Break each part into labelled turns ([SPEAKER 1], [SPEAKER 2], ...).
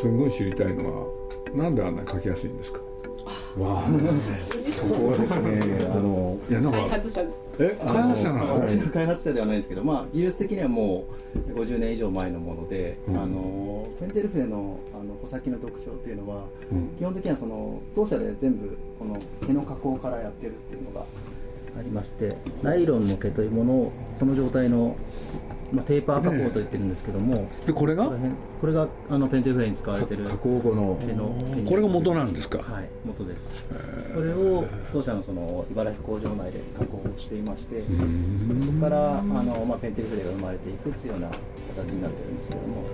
[SPEAKER 1] すごい知りたいのはなんであんなに書きやすいんですか？
[SPEAKER 2] わあ。そこはですね。あの
[SPEAKER 1] いやなんか
[SPEAKER 3] 開発者。
[SPEAKER 1] え？開発者なの？
[SPEAKER 4] 私が開発者ではないんですけど、まあ、技術的にはもう50年以上前のもので、
[SPEAKER 1] うん。
[SPEAKER 4] あのペンテル筆のあの穂先の特徴っていうのは、
[SPEAKER 1] うん。
[SPEAKER 4] 基本的にはその当社で全部この毛の加工からやってるっていうのがありましてナイロンの毛というものをこの状態の、まあ、テーパー加工と言ってるんですけども、
[SPEAKER 1] でこれが？
[SPEAKER 4] これがあのペンテル筆に使われてる。
[SPEAKER 2] 加工後の。
[SPEAKER 4] 毛の
[SPEAKER 1] これが元なんですか、
[SPEAKER 4] はい元です。これを当社のその茨城工場内で加工をしていましてそこからあの、まあ、ペンテル筆が生まれていくっていうような形になってるんですけども。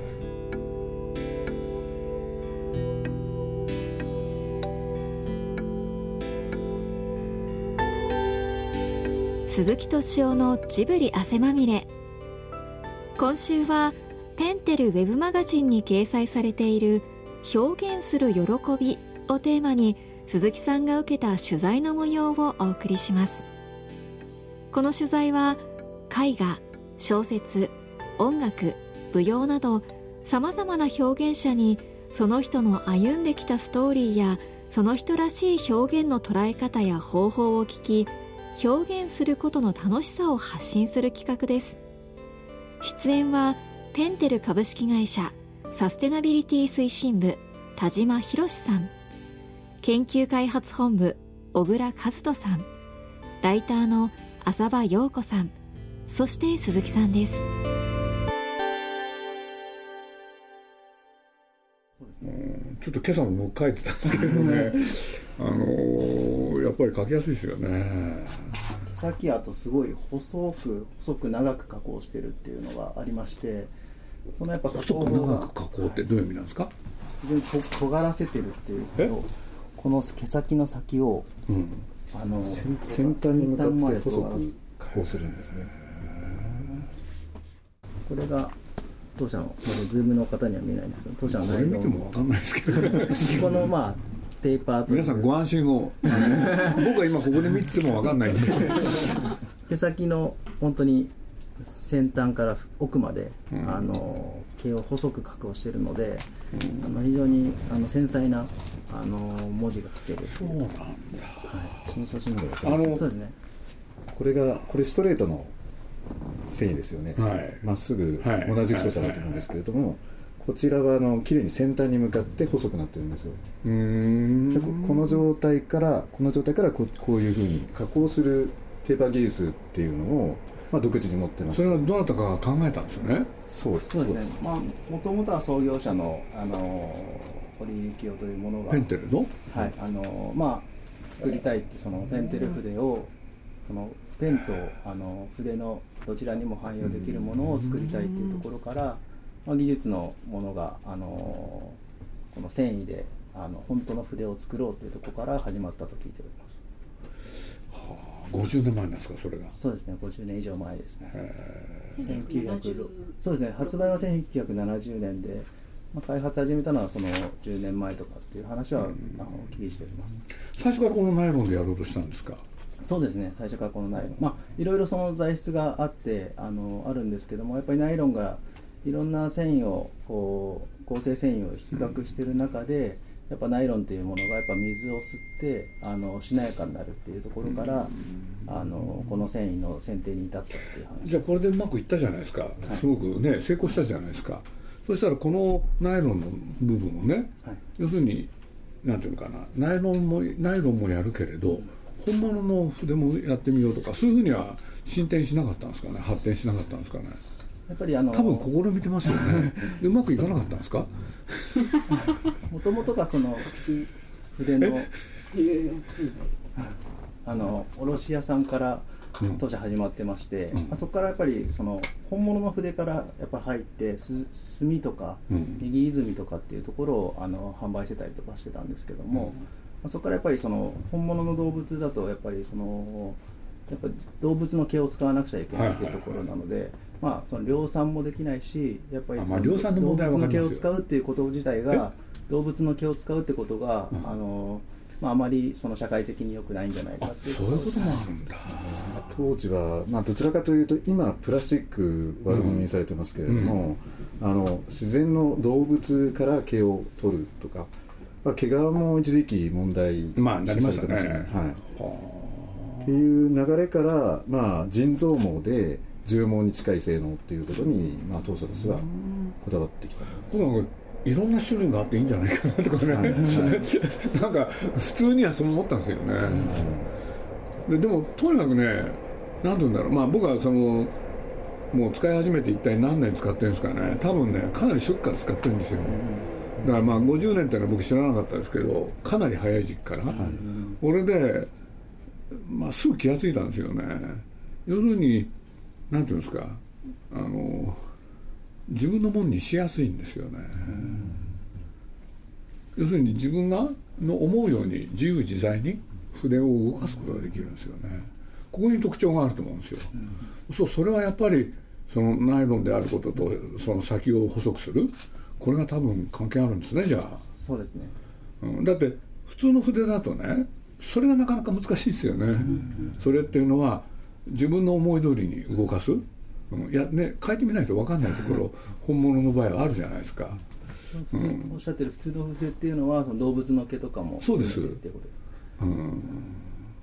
[SPEAKER 5] 鈴木敏夫のジブリ汗まみれ今週はペンテルウェブマガジンに掲載されている表現する喜びをテーマに鈴木さんが受けた取材の模様をお送りします。この取材は絵画小説音楽舞踊などさまざまな表現者にその人の歩んできたストーリーやその人らしい表現の捉え方や方法を聞き表現することの楽しさを発信する企画です。出演はペンテル株式会社サステナビリティ推進部田島博さん。研究開発本部小倉和人さん。ライターの浅場陽子さん。そして鈴木さんです。
[SPEAKER 4] そうですね。
[SPEAKER 1] ちょっと今朝も僕書いてたんですけどね。あのーやっぱり書きやすいですよね
[SPEAKER 4] 毛先あとすごい細く細く長く加工してるっていうのがありましてそのやっぱ加
[SPEAKER 1] 細く
[SPEAKER 4] 工
[SPEAKER 1] 長く加工ってどういう意味なんですか？
[SPEAKER 4] 非常にと尖らせてるっていう
[SPEAKER 1] え
[SPEAKER 4] のとこの毛先の先を
[SPEAKER 1] うん。
[SPEAKER 4] あの
[SPEAKER 2] 先端に向か
[SPEAKER 4] 先端まで
[SPEAKER 2] って細く加工するんですね。
[SPEAKER 4] これが当社のすみませんズームの方には見えないんですけど当社の
[SPEAKER 1] これ
[SPEAKER 4] ナイロン
[SPEAKER 1] 見ても分かんないですけどね。
[SPEAKER 4] このまあテーパーという。
[SPEAKER 1] 皆さんご安心を。僕は今ここで見てても分かんないんで。
[SPEAKER 4] 毛先の本当に先端から奥まで、あの毛を細く加工しているので、あの非常にあの繊細なあの文字が書ける。
[SPEAKER 1] そうなんだ。
[SPEAKER 2] その写真の方が分か
[SPEAKER 1] あ
[SPEAKER 2] ります。
[SPEAKER 1] の
[SPEAKER 4] そうですね。
[SPEAKER 2] これがこれストレートの繊維ですよね。
[SPEAKER 1] はい。
[SPEAKER 2] まっすぐ
[SPEAKER 1] はい。
[SPEAKER 2] 同じ太さだと思うんですけれどもこちらはあの綺麗に先端に向かって細くなってるんですよ。でこ
[SPEAKER 1] ん。
[SPEAKER 2] この状態からこの状態からここういうふうに加工するペーパー技術っていうのを、まあ、独自に持ってます。
[SPEAKER 1] それはどなたかが考えたんですよね？
[SPEAKER 2] そうです。
[SPEAKER 4] そうですね。まあもともとは創業者のあの堀幸夫というものが
[SPEAKER 1] ペンテルの？
[SPEAKER 4] はいあのまあ作りたいってそのペンテル筆をそのペンとあの筆のどちらにも汎用できるものを作りたいっていうところから、まあ、技術のものがあのこの繊維であの本当の筆を作ろうっていうところから始まったと聞いております。
[SPEAKER 1] 50年前なんですかそれが。
[SPEAKER 4] そうですね50年以上前ですね。1900
[SPEAKER 3] 1970
[SPEAKER 4] そうですね発売は1970年で、まあ、開発始めたのはその10年前とかっていう話は、あのお聞きしております。
[SPEAKER 1] 最初からこのナイロンでやろうとしたんですか？
[SPEAKER 4] そうですね最初からこのナイロン。まあいろいろその材質があってあのあるんですけどもやっぱりナイロンがいろんな繊維をこう合成繊維を比較してる中で、やっぱナイロンというものがやっぱ水を吸ってあのしなやかになるっていうところから、あのこの繊維の選定に至ったっていう話。
[SPEAKER 1] じゃあこれでうまくいったじゃないですか、すごくね成功したじゃないですか。そしたらこのナイロンの部分をね、
[SPEAKER 4] はい。
[SPEAKER 1] 要するになんていうのかな。ナイロンもナイロンもやるけれど本物の筆もやってみようとかそういうふうには進展しなかったんですかね。発展しなかったんですかね
[SPEAKER 4] やっぱりあの
[SPEAKER 1] 多分試みてますよね。でうまくいかなかったんですか？
[SPEAKER 4] もともとがその筆のあの卸屋さんから
[SPEAKER 1] うん。
[SPEAKER 4] 当社始まってまして、
[SPEAKER 1] うん。
[SPEAKER 4] まあ、そこからやっぱりその本物の筆からやっぱ入ってす墨とか
[SPEAKER 1] うん。
[SPEAKER 4] 右泉とかっていうところをあの販売してたりとかしてたんですけども、まあ、そこからやっぱりその本物の動物だとやっぱりそのやっぱ動物の毛を使わなくちゃいけないっていうところなので、まあその量産もできないしやっぱり
[SPEAKER 1] あまあ量産の問題は
[SPEAKER 4] 動物の毛を使うっていうこと自体が動物の毛を使うってことが、
[SPEAKER 1] うん。
[SPEAKER 4] あのまあ、あまりその社会的に良くないんじゃないかっていう。
[SPEAKER 1] そういうこともあるんだ。
[SPEAKER 2] 当時は、まあ、どちらかというと今プラスチック悪者にされてますけれども、あの自然の動物から毛を取るとか、まあ、毛皮も一時期問題
[SPEAKER 1] まあなりましたね。
[SPEAKER 2] はい。
[SPEAKER 1] は
[SPEAKER 2] っていう流れから、まあ、人造毛で重毛に近い性能っていうことに、まあ、当初ですがこだわってきた
[SPEAKER 1] いろんな種類があっていいんじゃないかなとかね、
[SPEAKER 2] はい。
[SPEAKER 1] なんか普通にはそう思ったんですよね、ででもとにかくねなんて言うんだろう。まあ僕はそのもう使い始めて一体何年使ってるんですかね。多分ねかなり初期から使ってるんですよ。だからまあ50年っていうのは僕知らなかったですけどかなり早い時期から、俺で、まあ、すぐ気が付いたんですよね。要するになんていうんですかあの自分のもんにしやすいんですよね、要するに自分がの思うように自由自在に筆を動かすことができるんですよね。ここに特徴があると思うんですよ、そうそれはやっぱりそのナイロンであることとその先を細くする。これが多分関係あるんですねじゃあ。
[SPEAKER 4] そうですね。
[SPEAKER 1] うんだって普通の筆だとねそれがなかなか難しいですよね、それっていうのは自分の思い通りに動かす、うん、いやね書いてみないと分かんないところ本物の場合はあるじゃないですか。
[SPEAKER 4] 普通おっしゃってる普通の筆っていうのはその動物の毛とかも
[SPEAKER 1] そうです。
[SPEAKER 4] うことです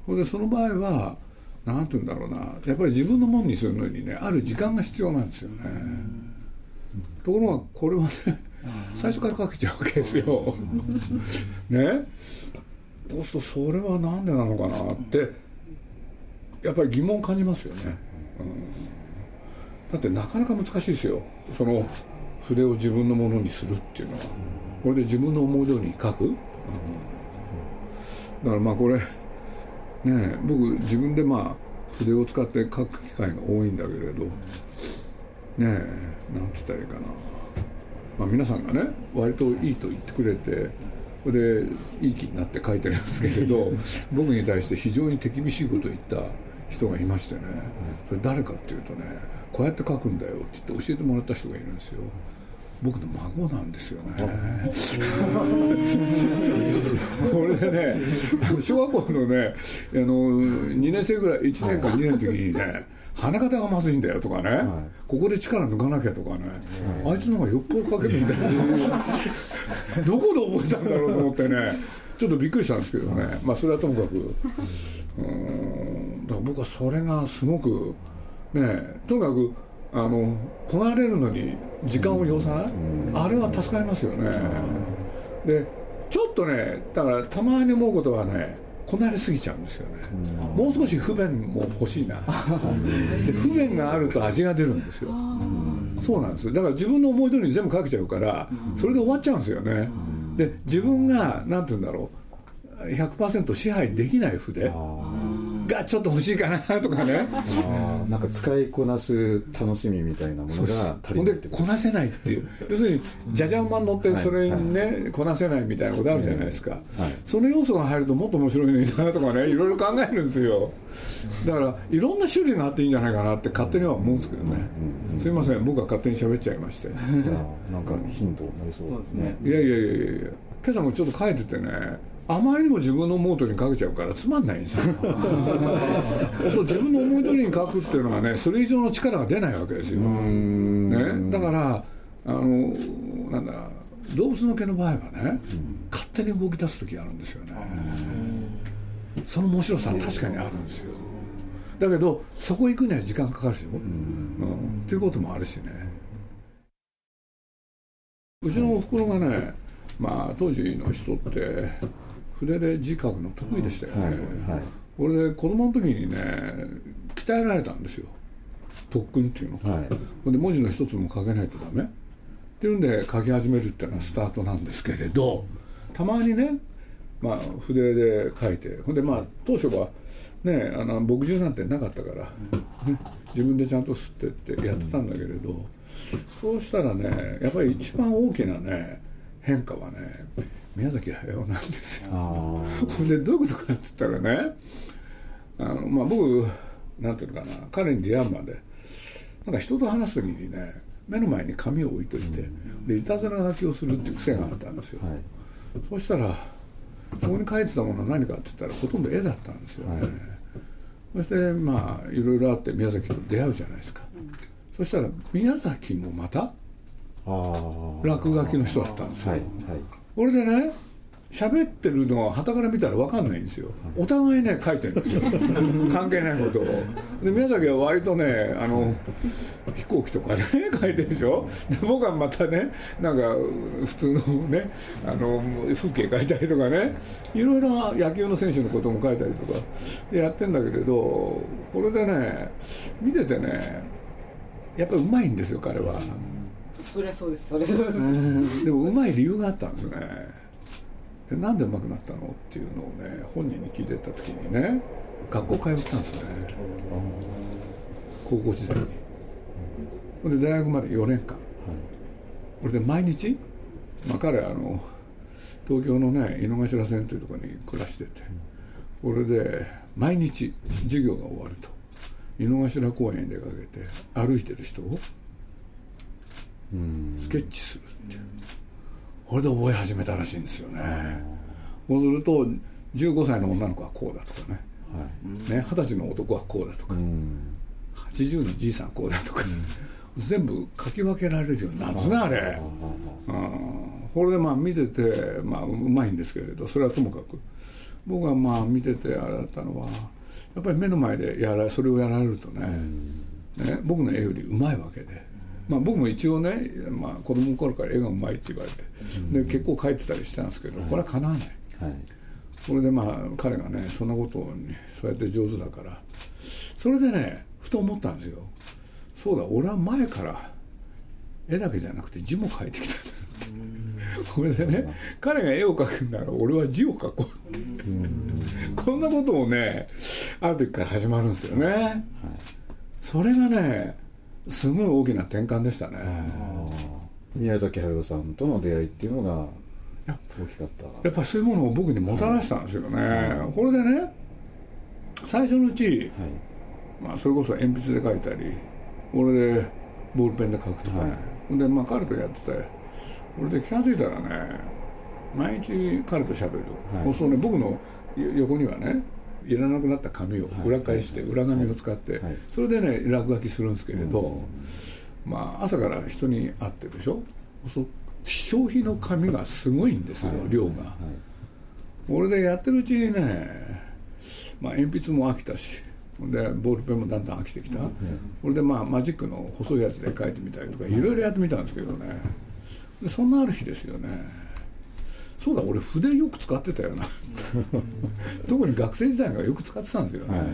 [SPEAKER 1] ほんでその場合はなんて言うんだろうな。やっぱり自分のもんにするのにねある時間が必要なんですよね、ところがこれはね最初からかけちゃうわけですよ。ねそうすとそれはなんでなのかなってやっぱり疑問感じますよね、うん、だってなかなか難しいですよ。その筆を自分のものにするっていうのは。これで自分の思い通りに書く、うん。だからまあこれねえ僕自分でまあ筆を使って書く機会が多いんだけれど。ねえなんて言ったらいいかな、まあ、皆さんがね割といいと言ってくれてそれでいい気になって書いてるんですけれど 僕に対して非常に手厳しいことを言った人がいましてね。それ誰かっていうとねこうやって書くんだよって言って教えてもらった人がいるんですよ。僕の孫なんですよね。これでね小学校のねあの2年生ぐらい1年か2年の時にね鼻方がまずいんだよとかね、ここで力抜かなきゃとかね、あいつの方がよっぽど書けるみたいな。どこで覚えたんだろうと思ってね。ちょっとびっくりしたんですけどね。まあそれはともかく。うん。だから僕はそれがすごくねとにかくあのこなれるのに時間を要さない、あれは助かりますよね、でちょっとねだからたまに思うことはねこなれすぎちゃうんですよね、もう少し不便も欲しいな。で不便があると味が出るんですよ。そうなんです。だから自分の思い通りに全部かけちゃうからそれで終わっちゃうんですよね。で自分がなんて言うんだろう100%支配できない筆がちょっと欲しいかなとかね。
[SPEAKER 2] なんか使いこなす楽しみみたいなものが足りない
[SPEAKER 1] で
[SPEAKER 2] ってこ
[SPEAKER 1] なせないっていう。要するにじゃじゃ馬に乗ってそれにね、こなせないみたいなことあるじゃないですか、その要素が入るともっと面白いのになとかねいろいろ考えるんですよ。だからいろんな種類があっていいんじゃないかなって勝手には思うんですけどね、すいません。僕は勝手に喋っちゃいまして。
[SPEAKER 2] なんか頻度になりそう
[SPEAKER 4] そうですね。
[SPEAKER 1] いやいやいやいや今朝もちょっと書いててねあまりにも自分の思う通りに書けちゃうからつまんないんですよ。そう自分の思い通りに書くっていうのはねそれ以上の力が出ないわけですよ、ね、だからあのなんだ動物の毛の場合はね、勝手に動き出す時あるんですよね。その面白さは確かにあるんですよ。だけどそこ行くには時間かかるでしょ、うん。っていうこともあるしね。うちのおふくろがね、まあ、当時の人って筆で字書くの得意でしたよ。ね、
[SPEAKER 2] はいはい。
[SPEAKER 1] 俺で子供の時にね鍛えられたんですよ。特訓っていうの、
[SPEAKER 2] はい。
[SPEAKER 1] ほんで文字の一つも書けないとダメ。っていうんで書き始めるっていうのはスタートなんですけれどたまにね、まあ、筆で書いてほんでまあ当初はねあの墨汁なんてなかったから、ね、自分でちゃんと吸ってってやってたんだけれど、そうしたらねやっぱり一番大きなね変化はね宮崎駿なんですよ。
[SPEAKER 2] あ
[SPEAKER 1] ほんでどういうことかって言ったらねあの、まあ、僕なんていうのかな彼に出会うまでなんか人と話す時にね目の前に紙を置いといて、でいたずら書きをするっていう癖があったんですよ、
[SPEAKER 2] あはい。
[SPEAKER 1] そしたらそこに書いてたものは何かって言ったらほとんど絵だったんですよ。ね、はい、そしてまあいろいろあって宮崎と出会うじゃないですか、そしたら宮崎もまた落書きの人だったんですよ、はいはい、これでね喋ってるのは旗から見たら分かんないんですよ。お互いね書いてるんですよ。関係ないことを。で宮崎は割とねあの飛行機とかね 書いてるでしょ。で僕はまたねなんか普通のねあの風景書いたりとかねいろいろ野球の選手のことも書いたりとかでやってんだけれどこれでね見ててねやっぱりうまいんですよ彼は
[SPEAKER 3] そりゃそうですそりゃそうです。
[SPEAKER 1] でもうまい理由があったんですね。でなんでうまくなったのっていうのをね本人に聞いてた時にね学校通ったんですね。高校時代に。ほんで大学まで4年間、これで毎日、まあ、彼あの東京のね井の頭線というところに暮らしてて、これで毎日授業が終わると。井の頭公園に出かけて歩いてる人をスケッチするって。これで覚え始めたらしいんですよね。そうすると15歳の女の子はこうだとかね,、はい、ね20歳の男はこうだとか、うん、80のじいさんこうだとか、うん、全部書き分けられるようになるんですねあれ、うん、これでまあ見てて、まあ、うまいんですけれどそれはともかく。僕はまあ見ててあれだったのはやっぱり目の前でやらそれをやられるとね,、ね僕の絵よりうまいわけで。まあ、僕も一応ね、まあ、子供の頃から絵がうまいって言われて、で結構描いてたりしたんですけど、これはかなわない、はい、それでまあ彼がねそんなことにそうやって上手だからそれでねふと思ったんですよ。そうだ俺は前から絵だけじゃなくて字も描いてきたこれでね彼が絵を描くんなら俺は字を描こうって。こんなこともねある時から始まるんですよね、はい、それがねすごい大きな転換でしたね。
[SPEAKER 2] 宮崎駿さんとの出会いっていうのが大きかった。
[SPEAKER 1] やっぱそういうものを僕にもたらしたんですよね、はい、これでね最初のうち、はい、まあ、それこそ鉛筆で書いたりこれでボールペンで書くとかね、はい、でまあ彼とやっててこれで気が付いたらね毎日彼と喋る、はい、そうね僕の横にはねいらなくなった紙を裏返して裏紙を使ってそれでね落書きするんですけれどまあ朝から人に会ってるでしょ？消費の紙がすごいんですよ量が。これでやってるうちにねまあ鉛筆も飽きたしでボールペンもだんだん飽きてきた、これでまあマジックの細いやつで書いてみたりとかいろいろやってみたんですけどね。でそんなある日ですよねそうだ俺筆よく使ってたよな。特に学生時代がよく使ってたんですよね、はい、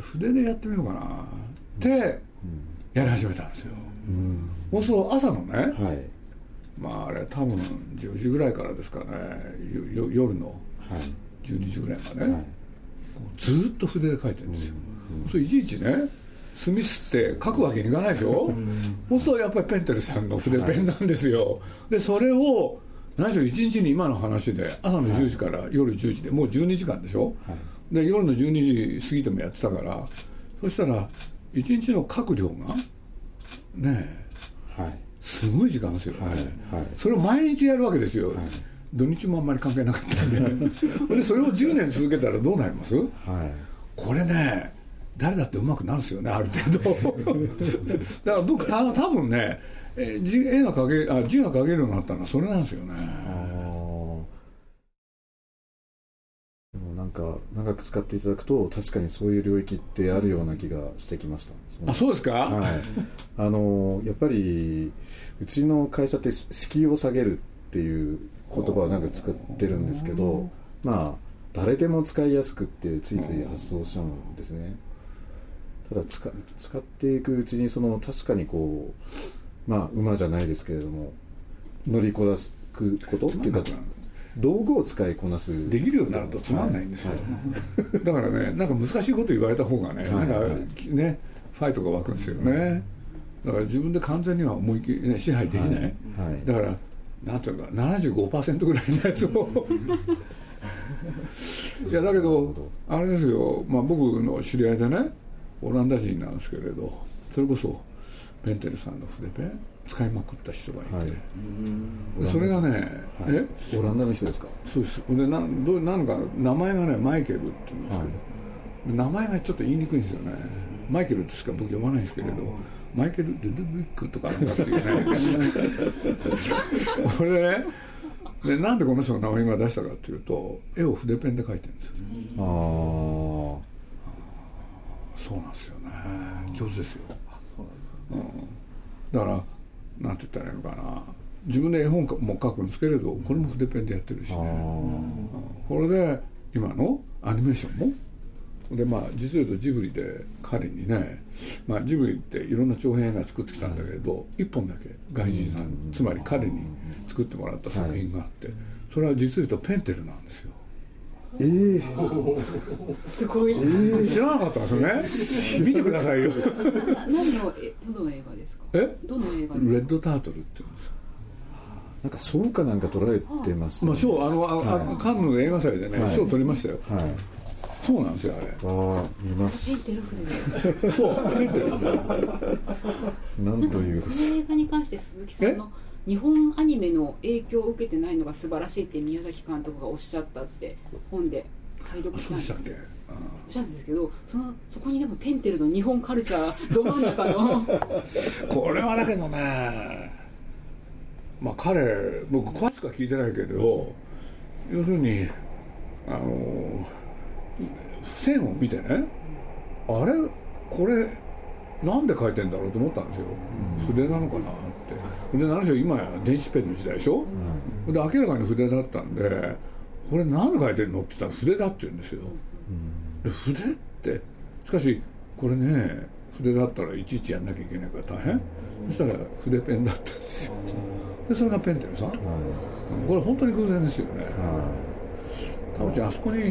[SPEAKER 1] 筆でやってみようかな。ってやり始めたんですよ、うん、そう朝のね、はい、まああれ多分10時ぐらいからですかね。夜の12時ぐらいまで、はい、ずっと筆で書いてるんですよ、うん、そういちいちね墨すって書くわけにいかないでしょ、うん、そうするとやっぱりペンテルさんの筆ペンなんですよ、でそれを何しろ1日に今の話で朝の10時から夜10時でもう12時間でしょ、はい、で夜の12時過ぎてもやってたからそしたら1日の書く量がねえ、はい、すごい時間ですよね、はいはい、それを毎日やるわけですよ、土日もあんまり関係なかったんで。でそれを10年続けたらどうなります、はい、これね誰だってうまくなるんですよねある程度。だから僕た多分ねえ字絵が描けあ字が描けるようになったのはそれなんですよね。
[SPEAKER 2] でもなんか長く使っていただくと確かにそういう領域ってあるような気がしてきました。
[SPEAKER 1] あそうですか、
[SPEAKER 2] はい、あのやっぱりうちの会社って敷居を下げるっていう言葉をなんか使ってるんですけどまあ誰でも使いやすくってついつい発想しちゃうんですね。ただ使使っていくうちにその確かにこうまあ馬じゃないですけれども乗りこなすこと？っていうか道具を使いこなす
[SPEAKER 1] できるようになるとつまんないんですよ、はい。はい、だからねなんか難しいこと言われた方がね、はい、なんかねファイトが湧くんですよね。だから自分で完全には思い切り、ね、支配できない、だからなんていうか75%ぐらいのやつを。いやだけど。あれですよ、まあ、僕の知り合いでねオランダ人なんですけれどそれこそペンテルさんの筆ペン使いまくった人がいて、
[SPEAKER 2] はい。
[SPEAKER 1] でそれがね、
[SPEAKER 2] はい。
[SPEAKER 1] え？
[SPEAKER 2] オランダの人ですか？
[SPEAKER 1] そうです。でなどうなんか名前がねマイケルって言うんですけど、名前がちょっと言いにくいんですよね。マイケルってしか僕読まないんですけれどマイケル・デドブックとかなんだっていうね。これでねでなんでこの人の名前今出したかっていうと絵を筆ペンで描いてるんですよ。
[SPEAKER 2] ああ
[SPEAKER 1] そうなんですよね。上手ですよだからなんて言ったらいいのかな。自分で絵本も書くんですけれどこれも筆ペンでやってるし
[SPEAKER 2] あ
[SPEAKER 1] ねこれで今のアニメーションも？でまあ実を言うとジブリで彼にね、まあ、ジブリっていろんな長編映画作ってきたんだけれど一本だけ外人さんつまり彼に作ってもらった作品があってそれは実を言うとペンテルなんですよ
[SPEAKER 2] ええ
[SPEAKER 3] すごい。
[SPEAKER 1] 知らなかったんですよね。見てくださいよ。
[SPEAKER 3] 何のえどの映画ですか？
[SPEAKER 1] え？
[SPEAKER 3] どの映画。
[SPEAKER 1] レッドタートルって言うんですよ。
[SPEAKER 2] なんか賞かなんか取られてます
[SPEAKER 1] まあ賞あのあ、あカンヌの映画祭でね
[SPEAKER 2] はい。
[SPEAKER 1] 賞、取りましたよ。
[SPEAKER 2] はい。
[SPEAKER 1] そうなんですよあれ。
[SPEAKER 2] ああ見ます。
[SPEAKER 3] テルフレで。
[SPEAKER 1] そう
[SPEAKER 2] なんという。
[SPEAKER 3] その映画に関して鈴木さんの日本アニメの影響を受けてないのが素晴らしいって宮崎監督がおっしゃったって本で拝読したんです。おっしゃったんですけどそのそこにでもペンテルの日本カルチャーど真ん中の
[SPEAKER 1] これはだけどねまあ彼僕詳しくは聞いてないけど要するにあの線を見てねあれ？これなんで書いてんだろうと思ったんですよ、筆なのかな？で何しろ今や電子ペンの時代でしょ、で明らかに筆だったんでこれなんで書いてんのって言ったら筆だって言うんですよ、で筆ってしかしこれね筆だったらいちいちやんなきゃいけないから大変。そしたら筆ペンだったんですよ。でそれがペンテルさ。んこれ本当に偶然ですよね。多分あそこに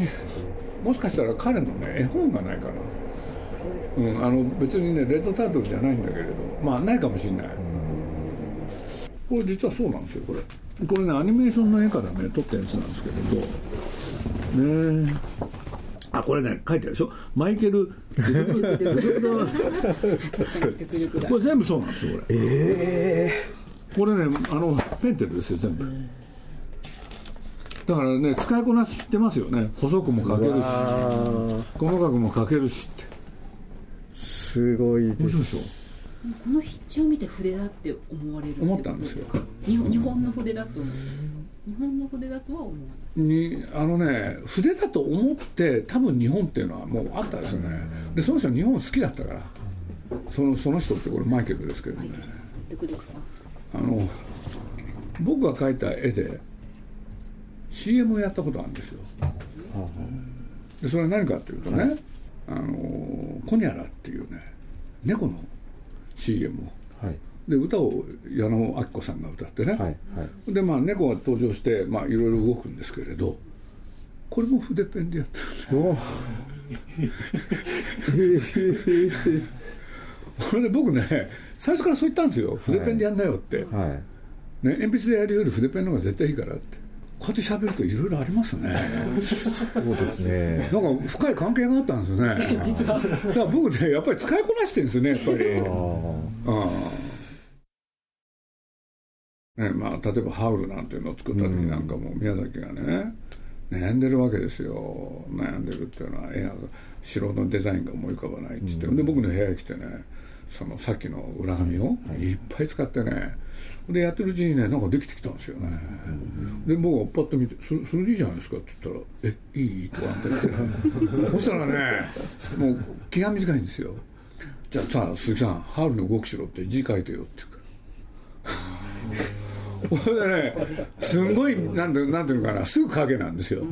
[SPEAKER 1] もしかしたら彼のね絵本がないかな。うん、あの別にねレッドタートルじゃないんだけれどまあないかもしれない、これ実はそうなんですよこれ。これねアニメーションの絵からね撮ったやつなんですけれどねあこれね書いてあるでしょ？マイケルこれ全部そうなんですよこれこれねあのペンテルですよ全部だからね使いこなしてますよね細くも書けるし細かくも書けるしって
[SPEAKER 2] すごいで
[SPEAKER 1] 面白い
[SPEAKER 2] す
[SPEAKER 1] でし
[SPEAKER 3] この筆致を見て筆だって思われるって
[SPEAKER 1] 思
[SPEAKER 3] こと
[SPEAKER 1] ったんですよ。
[SPEAKER 3] 日本の筆だと思うんですか？日本の筆だとは思わない。
[SPEAKER 1] ょにあのね筆だと思って多分日本っていうのはもうあったですよね。でその人日本好きだったから。そのその人ってこれマイケルですけどね。あの僕が描いた絵で CM をやったことあるんですよ。でそれは何かっていうとね、あのコニャラっていうね猫の CM を。
[SPEAKER 2] はい。
[SPEAKER 1] で歌を矢野明子さんが歌ってね、
[SPEAKER 2] はいはい。
[SPEAKER 1] でまあ猫が登場してまあいろいろ動くんですけれどこれも筆ペンでやってる。んですそれで僕ね最初からそう言ったんですよ。筆ペンでやんなよって、
[SPEAKER 2] はい。
[SPEAKER 1] ね、鉛筆でやるより筆ペンの方が絶対いいからってこうやって喋るといろいろありますね。
[SPEAKER 2] そうですね。
[SPEAKER 1] なんか深い関係があったんですよね。実は。だから僕ねやっぱり使いこなしてるんですよねやっぱり。
[SPEAKER 2] あ
[SPEAKER 1] うんねまあ、例えば「ハウル」なんていうのを作った時なんかも宮崎がね悩んでるわけですよ。悩んでるっていうのは絵が城のデザインが思い浮かばないって言って、で僕の部屋に来てねそのさっきの裏紙をい。っぱい使ってね。でやってるうちにねなんかできてきたんですよね、で僕がパッと見てそ「それでいいじゃないですか」って言ったら「えいい?」とかって言って。そしたらねもう気が短いんですよ。じゃあさ鈴木さん「ハウルの動く城」って字書いてよって言うから。これでねすんごいなんてなんていうのかなすぐ影なんですよ。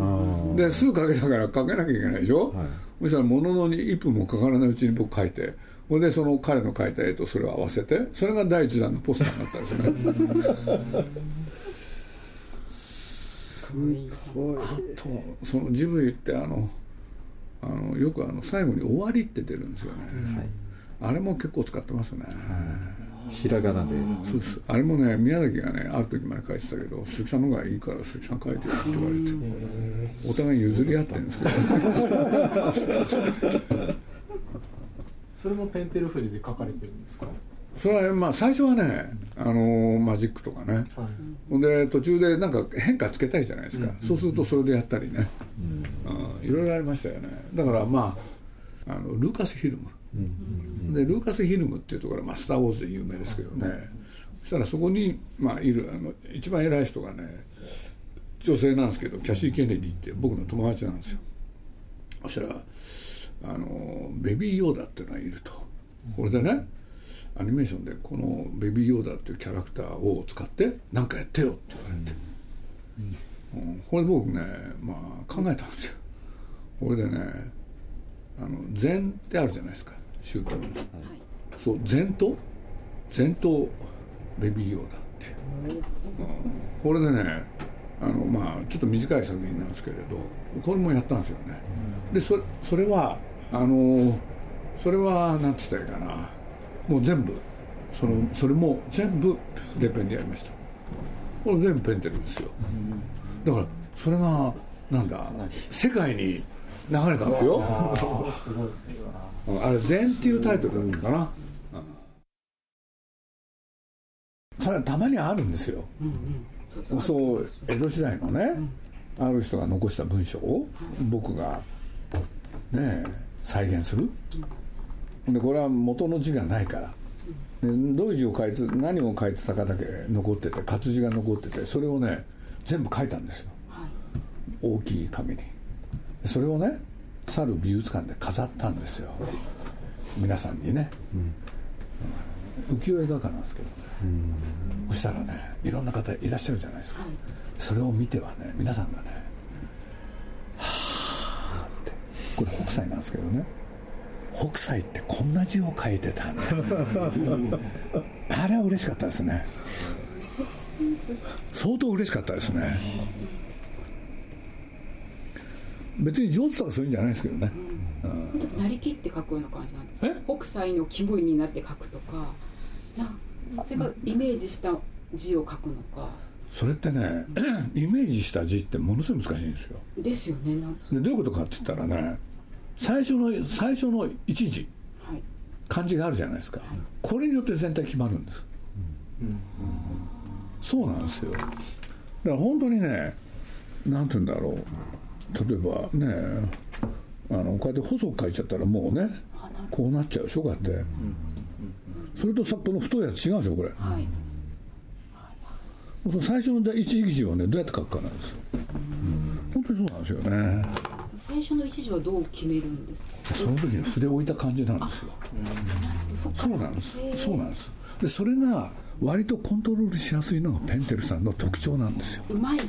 [SPEAKER 1] ですぐ影だから書けなきゃいけないでしょ、そしたらものの1分もかからないうちに僕書いてそれでその彼の描いた絵とそれを合わせてそれが第一弾のポスターになったんですよね。あとそのジブリってあのあのよくあの最後に「終わり」って出るんですよね、あれも結構使ってますね、
[SPEAKER 2] ひらがなで。
[SPEAKER 1] そうです。あれもね宮崎がねある時まで書いてたけど鈴木さんの方がいいから鈴木さん書いてよって言われてお互い譲り合ってるんですけど
[SPEAKER 6] それもペンテル筆で書かれてるんですか？
[SPEAKER 1] それはまあ最初はねあのマジックとかね、ほんで途中でなんか変化つけたいじゃないですか、そうするとそれでやったりね、うん、いろいろありましたよね。だからまああのルーカス・ヒルム、でルーカス・ヒルムっていうところは、まあ、スター・ウォーズで有名ですけどね、そしたらそこに、まあ、いるあの一番偉い人がね女性なんですけどキャシー・ケネディって僕の友達なんですよ。そしたらあのベビーヨーダっていうのがいると。これでねアニメーションでこのベビーヨーダっていうキャラクターを使って何かやってよって言われて、うん。これ僕ね、まあ、考えたんですよ。これでねあの禅ってあるじゃないですか。宗教の。そう禅と禅とベビーヨーダってうん。これでねあのまあちょっと短い作品なんですけれどこれもやったんですよね、でそそれはあのそれはなんて言ったらいいかな。もう全部そのそれも全部レペンでやりました。これ全部ペンテルですよ、だからそれがなんだ世界に流れたんですよ。うんあれ「禅」っていうタイトルだったかな、うん。それはたまにあるんですよ、そう江戸時代のね、ある人が残した文章を僕がね再現する、でこれは元の字がないから。でどういう字を書いて何を書いてたかだけ残ってて活字が残っててそれをね全部書いたんですよ。大きい紙に。それをね去る美術館で飾ったんですよ。皆さんにね、うん。浮世絵画家なんですけどね、そしたらねいろんな方いらっしゃるじゃないですか、それを見てはね皆さんがねはあってこれ北斎なんですけどね。北斎ってこんな字を書いてたんだ。あれは嬉しかったですね。相当嬉しかったですね。別に上手とかそういうんじゃないですけどね、
[SPEAKER 3] なりきって書くような感じなんです。
[SPEAKER 1] え？
[SPEAKER 3] 北斎の気分になって書くとかなそれがイメージした字を書くのか
[SPEAKER 1] それってね イメージした字ってものすごい難しいんですよ。
[SPEAKER 3] ですよねなんか。
[SPEAKER 1] でどういうことかって言ったらね最初の最初の一字。
[SPEAKER 3] はい。
[SPEAKER 1] 漢字があるじゃないですか。これによって全体決まるんです、そうなんですよ。だから本当にねなんて言うんだろう。例えばねあのこうやって細く書いちゃったらもうねこうなっちゃうでしょこうやって。それとさこの太いやつ違うんですよこれ。
[SPEAKER 3] はい
[SPEAKER 1] 最初の第一字をねどうやって書くかなんですよ。本当にそうなんですよね。
[SPEAKER 3] 最初の一字はどう決めるんですか？
[SPEAKER 1] その時に筆を置いた感じなんですよ。
[SPEAKER 3] そ
[SPEAKER 1] うなんです。そうなんです。でそれが割とコントロールしやすいのがペンテルさんの特徴なんですよ。
[SPEAKER 3] うまい。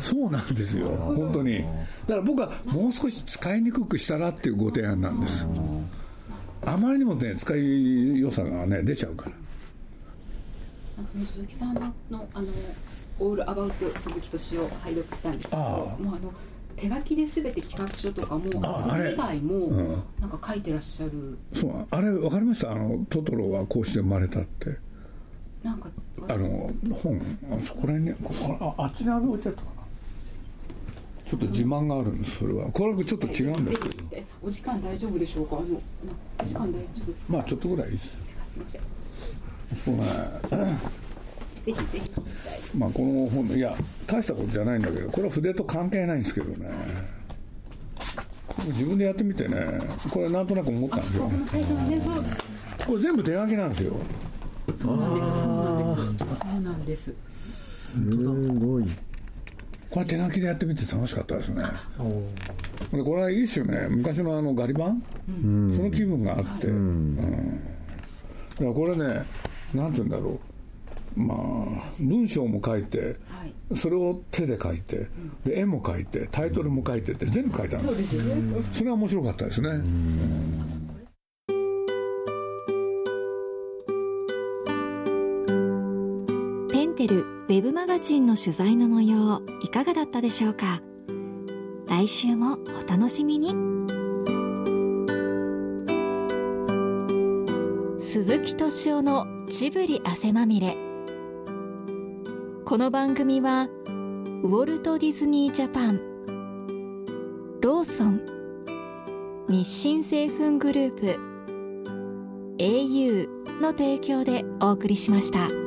[SPEAKER 1] そうなんですよ。本当に。だから僕はもう少し使いにくくしたらっていうご提案なんです。あまりにもね使い良さがね出ちゃうから
[SPEAKER 3] その鈴木さんののあのオールアバウト鈴木敏夫を拝読したんですけど
[SPEAKER 1] ああ。
[SPEAKER 3] もうあの手書きで全て企画書とかも
[SPEAKER 1] ああれ。
[SPEAKER 3] 以外も
[SPEAKER 1] うん。
[SPEAKER 3] なんか書いてらっしゃる。
[SPEAKER 1] そうあれ分かりました？あのトトロはこうして生まれたって。
[SPEAKER 3] なんか
[SPEAKER 1] あの本？あそこら辺にここああっちにある置いてあったかな。ちょっと自慢があるんですそれは。これはちょっと違うんですけど。
[SPEAKER 3] えお時間大丈夫でしょうか？あのなお時間大丈夫ですか？
[SPEAKER 1] まあちょっとぐらいいいです
[SPEAKER 3] すいません
[SPEAKER 1] そうね
[SPEAKER 3] ぜひぜひ
[SPEAKER 1] まあこの本いや大したことじゃないんだけどこれは筆と関係ないんですけどね。自分でやってみてね。これなんとなく思ったんですよ。ね
[SPEAKER 3] 最初のねそう。
[SPEAKER 1] これ全部手書きなんですよ。
[SPEAKER 3] そうなんです。そうなんです。そうなんです。
[SPEAKER 2] す。ごい。
[SPEAKER 1] これ手書きでやってみて楽しかったですね。でこれは一種ね。昔のあのガリ版、その気分があって、うん。だからこれねなんて言うんだろう。まあ文章も書いて
[SPEAKER 3] はい。
[SPEAKER 1] それを手で書いてで絵も描いてタイトルも書いてって全部書いたんです。よそれは面白かったですね、
[SPEAKER 5] ペンテルウェブマガジンの取材の模様いかがだったでしょうか？来週もお楽しみに鈴木敏夫のジブリ汗まみれこの番組はウォルト・ディズニー・ジャパンローソン日清製粉グループ au の提供でお送りしました。